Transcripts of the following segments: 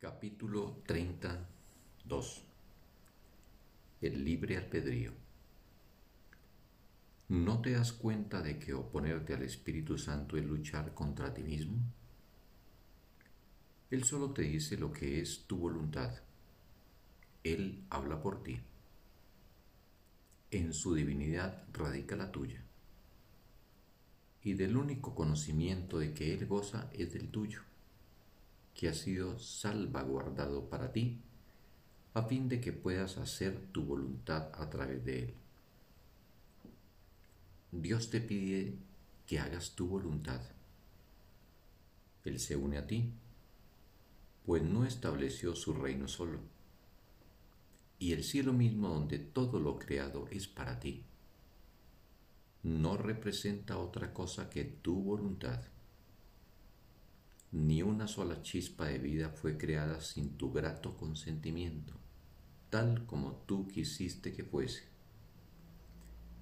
Capítulo 32 El libre albedrío ¿No te das cuenta de que oponerte al Espíritu Santo es luchar contra ti mismo? Él solo te dice lo que es tu voluntad. Él habla por ti. En su divinidad radica la tuya. Y del único conocimiento de que Él goza es del tuyo que ha sido salvaguardado para ti, a fin de que puedas hacer tu voluntad a través de él. Dios te pide que hagas tu voluntad. Él se une a ti, pues no estableció su reino solo, y el cielo mismo donde todo lo creado es para ti. No representa otra cosa que tu voluntad ni una sola chispa de vida fue creada sin tu grato consentimiento, tal como tú quisiste que fuese.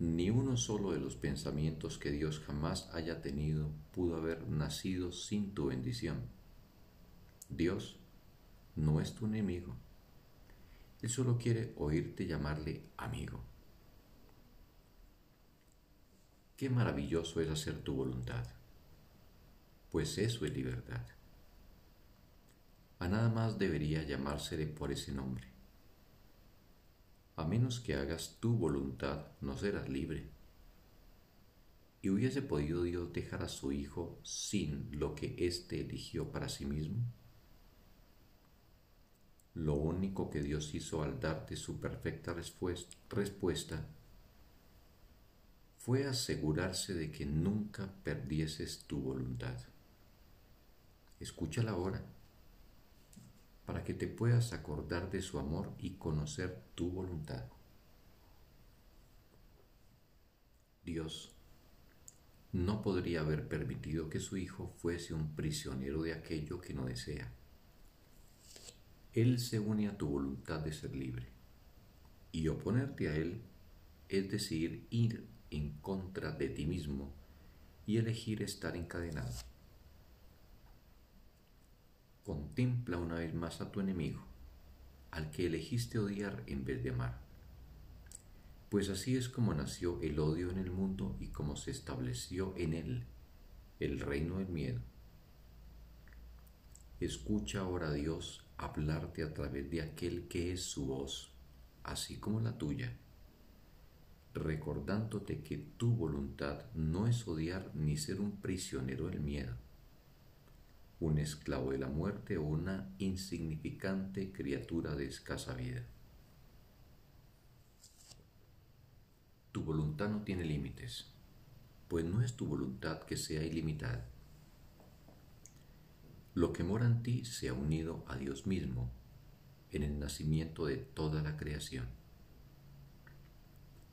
Ni uno solo de los pensamientos que Dios jamás haya tenido pudo haber nacido sin tu bendición. Dios no es tu enemigo. Él solo quiere oírte llamarle amigo. Qué maravilloso es hacer tu voluntad pues eso es libertad. A nada más debería llamársele por ese nombre. A menos que hagas tu voluntad, no serás libre. ¿Y hubiese podido Dios dejar a su Hijo sin lo que éste eligió para sí mismo? Lo único que Dios hizo al darte su perfecta respuesta fue asegurarse de que nunca perdieses tu voluntad. Escúchala ahora para que te puedas acordar de su amor y conocer tu voluntad. Dios no podría haber permitido que su hijo fuese un prisionero de aquello que no desea. Él se une a tu voluntad de ser libre y oponerte a él es decir, ir en contra de ti mismo y elegir estar encadenado. Contempla una vez más a tu enemigo, al que elegiste odiar en vez de amar. Pues así es como nació el odio en el mundo y como se estableció en él el reino del miedo. Escucha ahora a Dios hablarte a través de aquel que es su voz, así como la tuya, recordándote que tu voluntad no es odiar ni ser un prisionero del miedo un esclavo de la muerte o una insignificante criatura de escasa vida. Tu voluntad no tiene límites, pues no es tu voluntad que sea ilimitada. Lo que mora en ti se ha unido a Dios mismo en el nacimiento de toda la creación.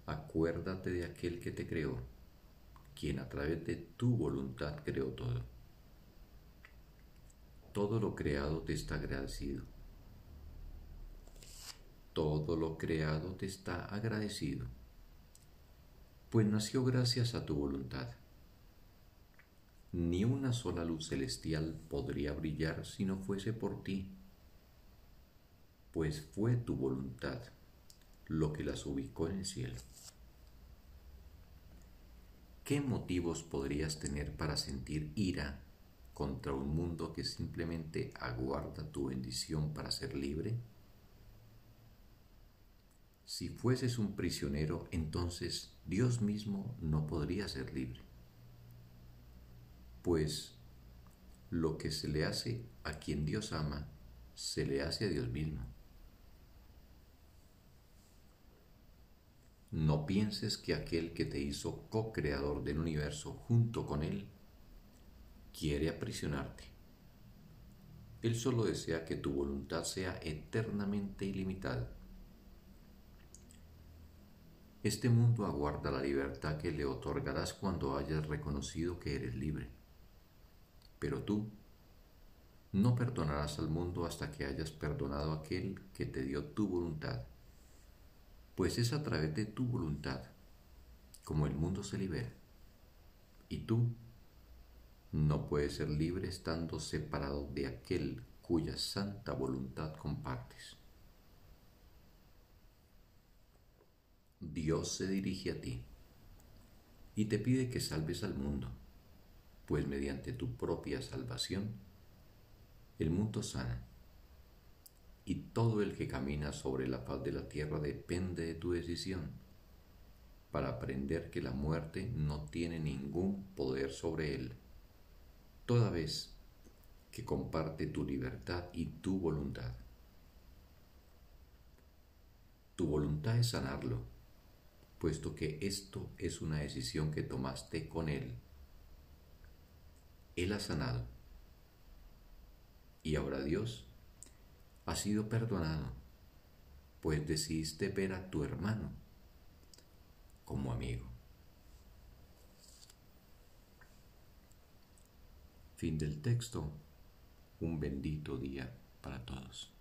Acuérdate de aquel que te creó, quien a través de tu voluntad creó todo todo lo creado te está agradecido. Todo lo creado te está agradecido, pues nació gracias a tu voluntad. Ni una sola luz celestial podría brillar si no fuese por ti, pues fue tu voluntad lo que las ubicó en el cielo. ¿Qué motivos podrías tener para sentir ira contra un mundo que simplemente aguarda tu bendición para ser libre? Si fueses un prisionero, entonces Dios mismo no podría ser libre. Pues lo que se le hace a quien Dios ama, se le hace a Dios mismo. No pienses que aquel que te hizo co-creador del universo junto con Él quiere aprisionarte. Él solo desea que tu voluntad sea eternamente ilimitada. Este mundo aguarda la libertad que le otorgarás cuando hayas reconocido que eres libre. Pero tú no perdonarás al mundo hasta que hayas perdonado a aquel que te dio tu voluntad, pues es a través de tu voluntad como el mundo se libera. Y tú no puede ser libre estando separado de aquel cuya santa voluntad compartes. Dios se dirige a ti y te pide que salves al mundo, pues mediante tu propia salvación, el mundo sana y todo el que camina sobre la faz de la tierra depende de tu decisión para aprender que la muerte no tiene ningún poder sobre él, toda vez que comparte tu libertad y tu voluntad. Tu voluntad es sanarlo, puesto que esto es una decisión que tomaste con Él. Él ha sanado. Y ahora Dios ha sido perdonado, pues decidiste ver a tu hermano como amigo. Fin del texto. Un bendito día para todos.